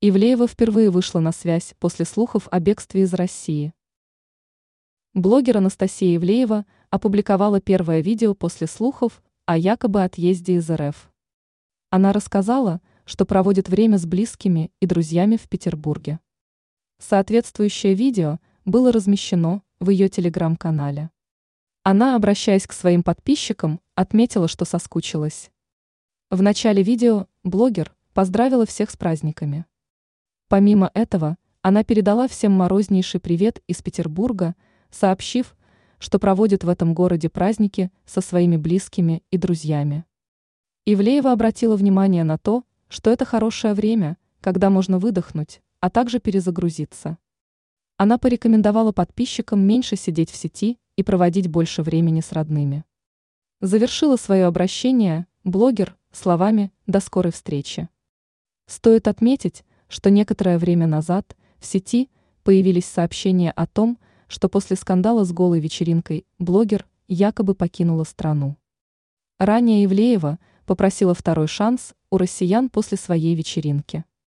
Ивлеева впервые вышла на связь после слухов о бегстве из России. Блогер Анастасия Ивлеева опубликовала первое видео после слухов о якобы отъезде из РФ. Она рассказала, что проводит время с близкими и друзьями в Петербурге. Соответствующее видео было размещено в ее телеграм-канале. Она, обращаясь к своим подписчикам, отметила, что соскучилась. В начале видео блогер поздравила всех с праздниками. Помимо этого, она передала всем морознейший привет из Петербурга, сообщив, что проводит в этом городе праздники со своими близкими и друзьями. Ивлеева обратила внимание на то, что это хорошее время, когда можно выдохнуть, а также перезагрузиться. Она порекомендовала подписчикам меньше сидеть в сети и проводить больше времени с родными. Завершила свое обращение блогер словами «До скорой встречи». Стоит отметить, что некоторое время назад в сети появились сообщения о том, что после скандала с голой вечеринкой блогер якобы покинула страну. Ранее Ивлеева попросила второй шанс у россиян после своей вечеринки.